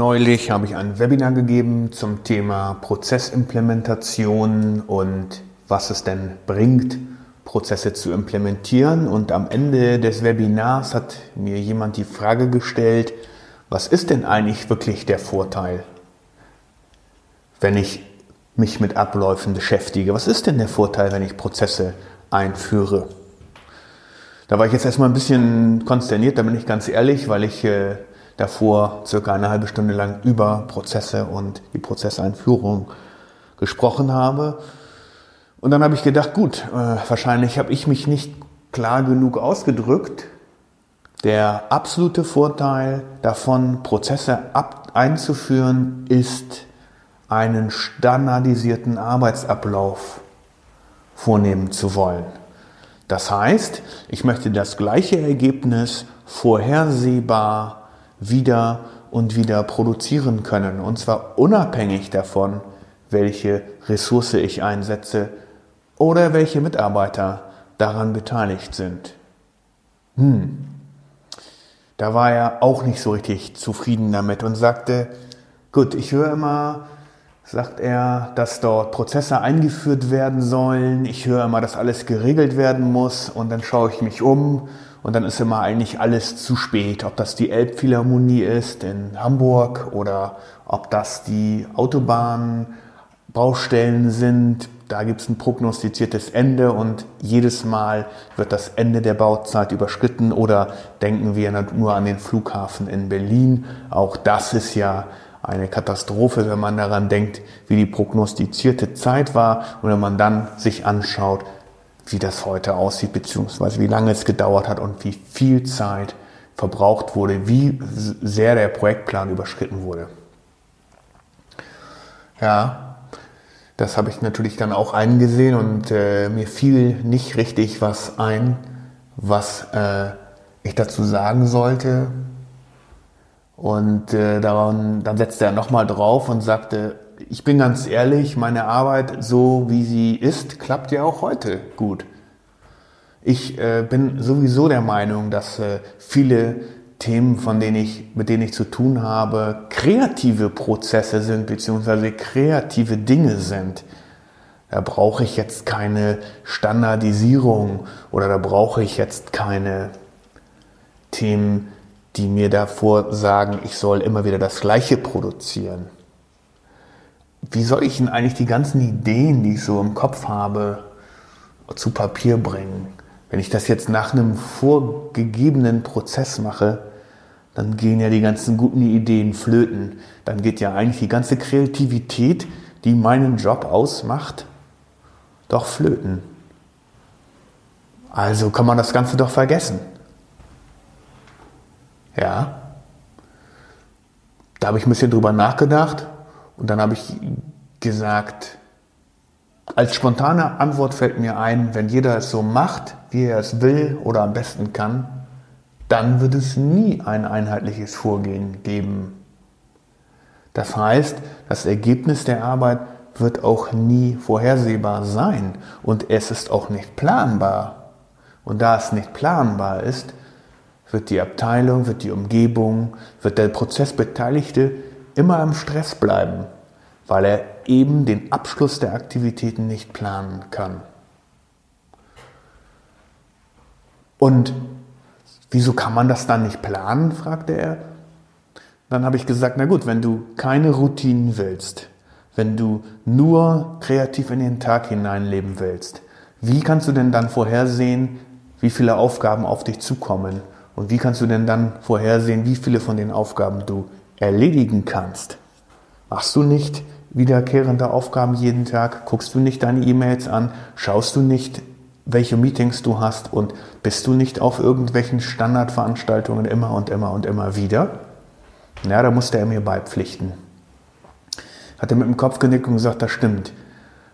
Neulich habe ich ein Webinar gegeben zum Thema Prozessimplementation und was es denn bringt, Prozesse zu implementieren. Und am Ende des Webinars hat mir jemand die Frage gestellt, was ist denn eigentlich wirklich der Vorteil, wenn ich mich mit Abläufen beschäftige? Was ist denn der Vorteil, wenn ich Prozesse einführe? Da war ich jetzt erstmal ein bisschen konsterniert, da bin ich ganz ehrlich, weil ich äh, davor circa eine halbe Stunde lang über Prozesse und die Prozesseinführung gesprochen habe. Und dann habe ich gedacht, gut, äh, wahrscheinlich habe ich mich nicht klar genug ausgedrückt. Der absolute Vorteil davon, Prozesse ab einzuführen, ist einen standardisierten Arbeitsablauf vornehmen zu wollen. Das heißt, ich möchte das gleiche Ergebnis vorhersehbar wieder und wieder produzieren können. Und zwar unabhängig davon, welche Ressource ich einsetze oder welche Mitarbeiter daran beteiligt sind. Hm. Da war er auch nicht so richtig zufrieden damit und sagte, gut, ich höre immer, sagt er, dass dort Prozesse eingeführt werden sollen. Ich höre immer, dass alles geregelt werden muss und dann schaue ich mich um und dann ist immer eigentlich alles zu spät. Ob das die Elbphilharmonie ist in Hamburg oder ob das die Autobahnbaustellen sind. Da gibt es ein prognostiziertes Ende und jedes Mal wird das Ende der Bauzeit überschritten oder denken wir nur an den Flughafen in Berlin. Auch das ist ja eine Katastrophe, wenn man daran denkt, wie die prognostizierte Zeit war und wenn man dann sich anschaut, wie das heute aussieht, beziehungsweise wie lange es gedauert hat und wie viel Zeit verbraucht wurde, wie sehr der Projektplan überschritten wurde. Ja, das habe ich natürlich dann auch eingesehen und äh, mir fiel nicht richtig was ein, was äh, ich dazu sagen sollte. Und äh, daran, dann setzte er nochmal drauf und sagte, ich bin ganz ehrlich, meine Arbeit, so wie sie ist, klappt ja auch heute gut. Ich äh, bin sowieso der Meinung, dass äh, viele Themen, von denen ich, mit denen ich zu tun habe, kreative Prozesse sind, beziehungsweise kreative Dinge sind. Da brauche ich jetzt keine Standardisierung oder da brauche ich jetzt keine Themen, die mir davor sagen, ich soll immer wieder das Gleiche produzieren wie soll ich denn eigentlich die ganzen Ideen, die ich so im Kopf habe, zu Papier bringen? Wenn ich das jetzt nach einem vorgegebenen Prozess mache, dann gehen ja die ganzen guten Ideen flöten. Dann geht ja eigentlich die ganze Kreativität, die meinen Job ausmacht, doch flöten. Also kann man das Ganze doch vergessen. Ja. Da habe ich ein bisschen drüber nachgedacht und dann habe ich gesagt, als spontane Antwort fällt mir ein, wenn jeder es so macht, wie er es will oder am besten kann, dann wird es nie ein einheitliches Vorgehen geben. Das heißt, das Ergebnis der Arbeit wird auch nie vorhersehbar sein und es ist auch nicht planbar. Und da es nicht planbar ist, wird die Abteilung, wird die Umgebung, wird der Prozessbeteiligte immer im Stress bleiben, weil er eben den Abschluss der Aktivitäten nicht planen kann. Und wieso kann man das dann nicht planen, fragte er. Dann habe ich gesagt, na gut, wenn du keine Routinen willst, wenn du nur kreativ in den Tag hineinleben willst, wie kannst du denn dann vorhersehen, wie viele Aufgaben auf dich zukommen? Und wie kannst du denn dann vorhersehen, wie viele von den Aufgaben du erledigen kannst. Machst du nicht wiederkehrende Aufgaben jeden Tag? Guckst du nicht deine E-Mails an? Schaust du nicht, welche Meetings du hast? Und bist du nicht auf irgendwelchen Standardveranstaltungen immer und immer und immer wieder? Ja, da musste er mir beipflichten. Hat er mit dem Kopf genickt und gesagt, das stimmt.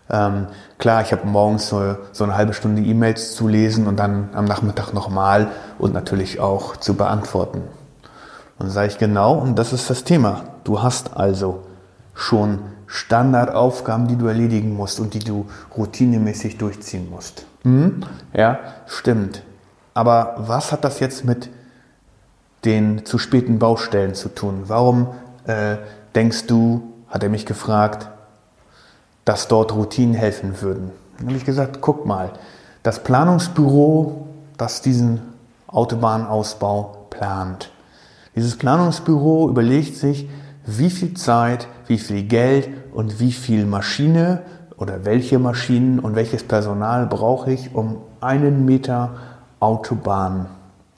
Ähm, klar, ich habe morgens so, so, eine halbe Stunde E-Mails zu lesen und dann am Nachmittag nochmal und natürlich auch zu beantworten. Und sage ich genau, und das ist das Thema. Du hast also schon Standardaufgaben, die du erledigen musst und die du routinemäßig durchziehen musst. Hm? Ja, stimmt. Aber was hat das jetzt mit den zu späten Baustellen zu tun? Warum äh, denkst du, hat er mich gefragt, dass dort Routinen helfen würden? Dann habe ich gesagt, guck mal, das Planungsbüro, das diesen Autobahnausbau plant. Dieses Planungsbüro überlegt sich, wie viel Zeit, wie viel Geld und wie viel Maschine oder welche Maschinen und welches Personal brauche ich, um einen Meter Autobahn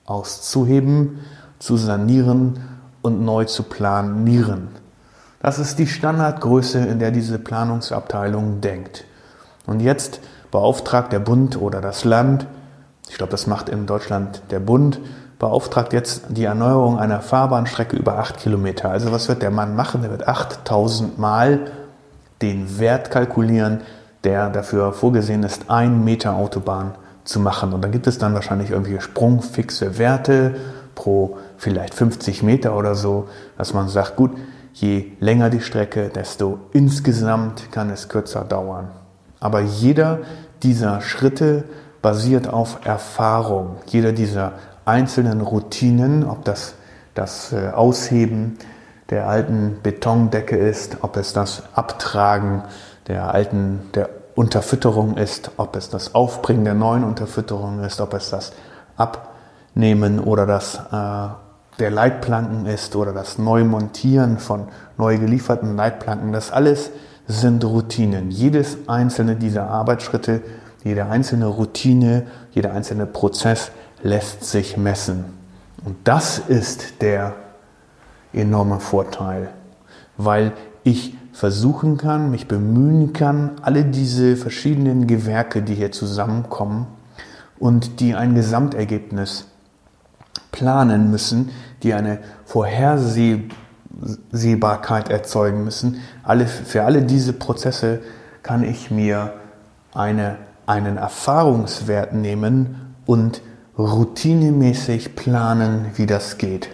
auszuheben, zu sanieren und neu zu planieren. Das ist die Standardgröße, in der diese Planungsabteilung denkt. Und jetzt beauftragt der Bund oder das Land, ich glaube, das macht in Deutschland der Bund, beauftragt jetzt die Erneuerung einer Fahrbahnstrecke über acht Kilometer. Also was wird der Mann machen? Er wird 8000 Mal den Wert kalkulieren, der dafür vorgesehen ist, ein Meter Autobahn zu machen. Und dann gibt es dann wahrscheinlich irgendwelche sprungfixe Werte pro vielleicht 50 Meter oder so, dass man sagt, gut, je länger die Strecke, desto insgesamt kann es kürzer dauern. Aber jeder dieser Schritte basiert auf Erfahrung. Jeder dieser einzelnen Routinen, ob das das äh, Ausheben der alten Betondecke ist, ob es das Abtragen der alten der Unterfütterung ist, ob es das Aufbringen der neuen Unterfütterung ist, ob es das Abnehmen oder das äh, der Leitplanken ist oder das Neumontieren von neu gelieferten Leitplanken. Das alles sind Routinen. Jedes einzelne dieser Arbeitsschritte, jede einzelne Routine, jeder einzelne Prozess lässt sich messen. Und das ist der enorme Vorteil, weil ich versuchen kann, mich bemühen kann, alle diese verschiedenen Gewerke, die hier zusammenkommen und die ein Gesamtergebnis planen müssen, die eine Vorhersehbarkeit erzeugen müssen. Alle, für alle diese Prozesse kann ich mir eine, einen Erfahrungswert nehmen und routinemäßig planen, wie das geht.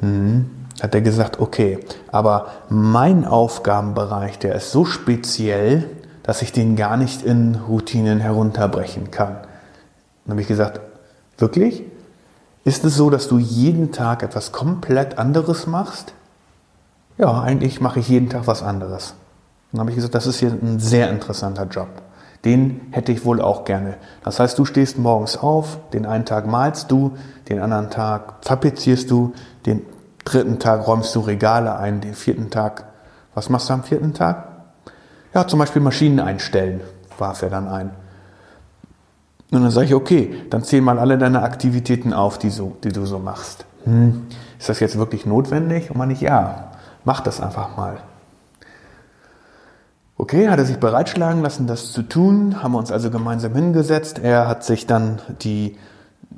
Hm, hat er gesagt, okay, aber mein Aufgabenbereich, der ist so speziell, dass ich den gar nicht in Routinen herunterbrechen kann. Dann habe ich gesagt, wirklich? Ist es so, dass du jeden Tag etwas komplett anderes machst? Ja, eigentlich mache ich jeden Tag was anderes. Dann habe ich gesagt, das ist hier ein sehr interessanter Job. Den hätte ich wohl auch gerne. Das heißt, du stehst morgens auf, den einen Tag malst du, den anderen Tag tapezierst du, den dritten Tag räumst du Regale ein, den vierten Tag, was machst du am vierten Tag? Ja, zum Beispiel Maschinen einstellen, warf er dann ein. Und dann sage ich, okay, dann zähl mal alle deine Aktivitäten auf, die, so, die du so machst. Hm, ist das jetzt wirklich notwendig? Und man nicht, ja, mach das einfach mal. Okay, hat er sich bereitschlagen lassen, das zu tun, haben wir uns also gemeinsam hingesetzt. Er hat sich dann die,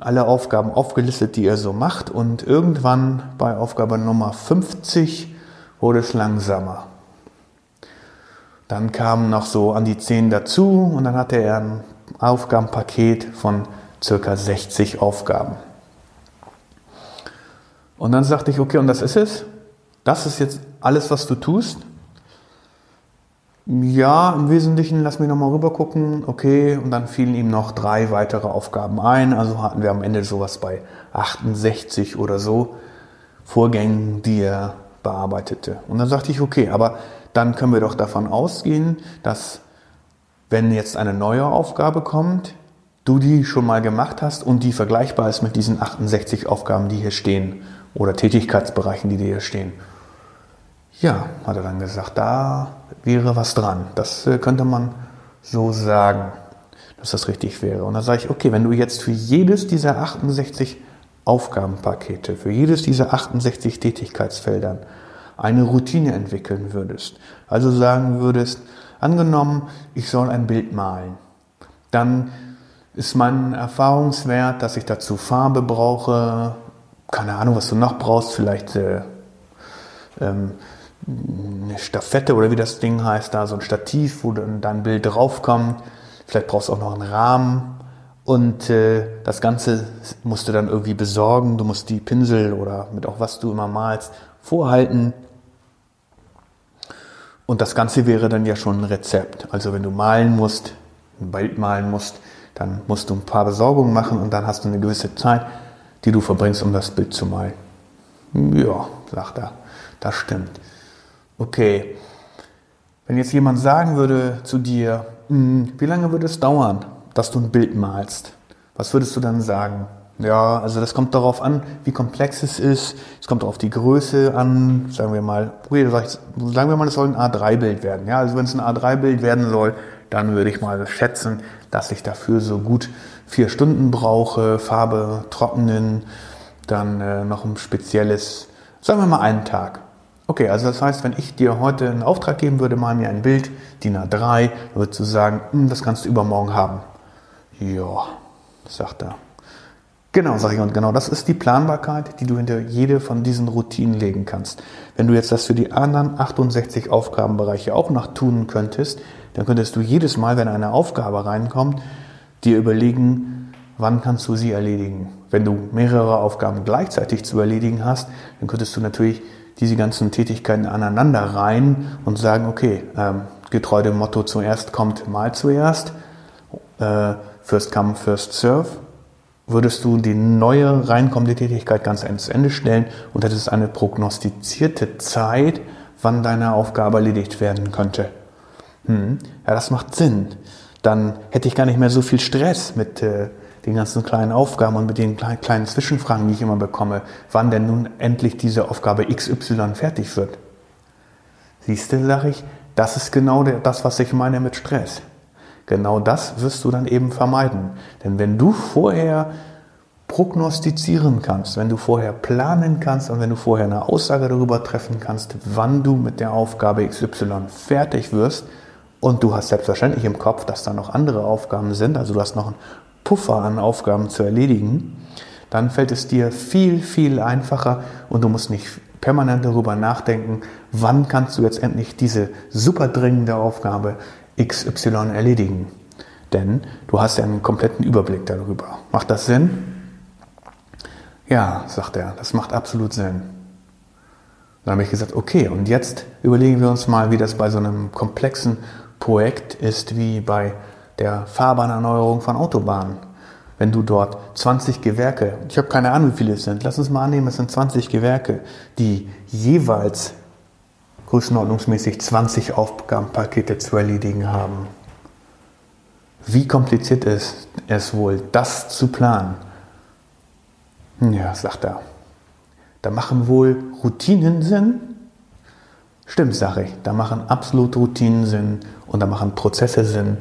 alle Aufgaben aufgelistet, die er so macht und irgendwann bei Aufgabe Nummer 50 wurde es langsamer. Dann kamen noch so an die 10 dazu und dann hatte er ein Aufgabenpaket von circa 60 Aufgaben. Und dann sagte ich, okay, und das ist es? Das ist jetzt alles, was du tust? Ja, im Wesentlichen, lass mich nochmal rüber gucken. Okay, und dann fielen ihm noch drei weitere Aufgaben ein. Also hatten wir am Ende sowas bei 68 oder so Vorgängen, die er bearbeitete. Und dann sagte ich, okay, aber dann können wir doch davon ausgehen, dass wenn jetzt eine neue Aufgabe kommt, du die schon mal gemacht hast und die vergleichbar ist mit diesen 68 Aufgaben, die hier stehen oder Tätigkeitsbereichen, die hier stehen. Ja, hat er dann gesagt, da wäre was dran. Das äh, könnte man so sagen, dass das richtig wäre. Und dann sage ich, okay, wenn du jetzt für jedes dieser 68 Aufgabenpakete, für jedes dieser 68 Tätigkeitsfeldern eine Routine entwickeln würdest, also sagen würdest, angenommen, ich soll ein Bild malen, dann ist mein Erfahrungswert, dass ich dazu Farbe brauche, keine Ahnung, was du noch brauchst, vielleicht äh, ähm, eine Staffette oder wie das Ding heißt, da so ein Stativ, wo dann dein Bild draufkommt. Vielleicht brauchst du auch noch einen Rahmen. Und äh, das Ganze musst du dann irgendwie besorgen. Du musst die Pinsel oder mit auch was du immer malst vorhalten. Und das Ganze wäre dann ja schon ein Rezept. Also wenn du malen musst, ein Bild malen musst, dann musst du ein paar Besorgungen machen und dann hast du eine gewisse Zeit, die du verbringst, um das Bild zu malen. Ja, sagt er, das stimmt. Okay, wenn jetzt jemand sagen würde zu dir, hm, wie lange würde es dauern, dass du ein Bild malst? Was würdest du dann sagen? Ja, also das kommt darauf an, wie komplex es ist. Es kommt auf die Größe an. Sagen wir mal, sagen wir mal, es soll ein A3-Bild werden. Ja, also wenn es ein A3-Bild werden soll, dann würde ich mal schätzen, dass ich dafür so gut vier Stunden brauche, Farbe trocknen, dann äh, noch ein spezielles, sagen wir mal einen Tag. Okay, also das heißt, wenn ich dir heute einen Auftrag geben würde, mal mir ein Bild, DIN A3, dann würdest du sagen, hm, das kannst du übermorgen haben. Ja, sagt er. Genau, sage ich, und genau das ist die Planbarkeit, die du hinter jede von diesen Routinen legen kannst. Wenn du jetzt das für die anderen 68 Aufgabenbereiche auch noch tun könntest, dann könntest du jedes Mal, wenn eine Aufgabe reinkommt, dir überlegen, wann kannst du sie erledigen. Wenn du mehrere Aufgaben gleichzeitig zu erledigen hast, dann könntest du natürlich diese ganzen Tätigkeiten aneinander rein und sagen, okay, ähm, getreu dem Motto zuerst kommt mal zuerst, äh, first come, first serve, würdest du die neue reinkommende Tätigkeit ganz ans Ende stellen und hättest eine prognostizierte Zeit, wann deine Aufgabe erledigt werden könnte. Hm, ja, das macht Sinn. Dann hätte ich gar nicht mehr so viel Stress mit äh, den ganzen kleinen Aufgaben und mit den kleinen, kleinen Zwischenfragen, die ich immer bekomme, wann denn nun endlich diese Aufgabe XY fertig wird. Siehst du, sage ich, das ist genau der, das, was ich meine mit Stress. Genau das wirst du dann eben vermeiden. Denn wenn du vorher prognostizieren kannst, wenn du vorher planen kannst und wenn du vorher eine Aussage darüber treffen kannst, wann du mit der Aufgabe XY fertig wirst, und du hast selbstverständlich im Kopf, dass da noch andere Aufgaben sind, also du hast noch einen Puffer an Aufgaben zu erledigen, dann fällt es dir viel, viel einfacher und du musst nicht permanent darüber nachdenken, wann kannst du jetzt endlich diese super dringende Aufgabe XY erledigen. Denn du hast ja einen kompletten Überblick darüber. Macht das Sinn? Ja, sagt er, das macht absolut Sinn. Dann habe ich gesagt, okay, und jetzt überlegen wir uns mal, wie das bei so einem komplexen Projekt ist wie bei der Fahrbahnerneuerung von Autobahnen. Wenn du dort 20 Gewerke, ich habe keine Ahnung, wie viele es sind, lass uns mal annehmen, es sind 20 Gewerke, die jeweils größenordnungsmäßig 20 Aufgabenpakete zu erledigen haben. Wie kompliziert ist es wohl, das zu planen? Ja, sagt er. Da machen wohl Routinen Sinn, Stimmt, sage ich. Da machen absolut Routinen Sinn und da machen Prozesse Sinn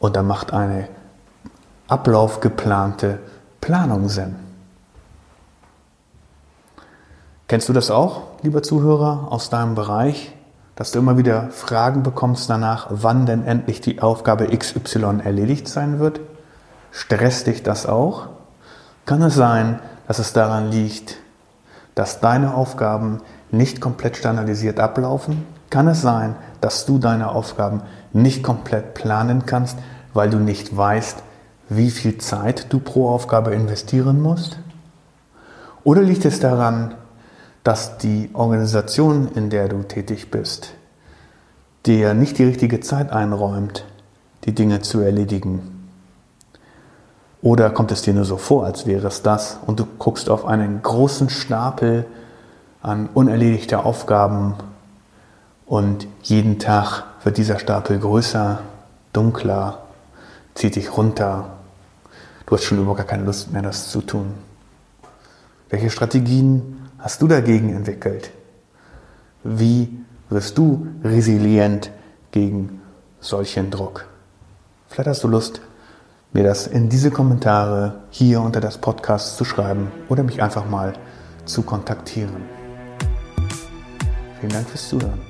und da macht eine ablaufgeplante Planung Sinn. Kennst du das auch, lieber Zuhörer, aus deinem Bereich, dass du immer wieder Fragen bekommst danach, wann denn endlich die Aufgabe XY erledigt sein wird? Stresst dich das auch? Kann es sein, dass es daran liegt, dass deine Aufgaben nicht komplett standardisiert ablaufen, kann es sein, dass du deine Aufgaben nicht komplett planen kannst, weil du nicht weißt, wie viel Zeit du pro Aufgabe investieren musst? Oder liegt es daran, dass die Organisation, in der du tätig bist, dir nicht die richtige Zeit einräumt, die Dinge zu erledigen? Oder kommt es dir nur so vor, als wäre es das und du guckst auf einen großen Stapel an unerledigte Aufgaben und jeden Tag wird dieser Stapel größer, dunkler, zieht dich runter. Du hast schon überhaupt gar keine Lust mehr, das zu tun. Welche Strategien hast du dagegen entwickelt? Wie wirst du resilient gegen solchen Druck? Vielleicht hast du Lust, mir das in diese Kommentare hier unter das Podcast zu schreiben oder mich einfach mal zu kontaktieren. Vielen Dank fürs Zuhören.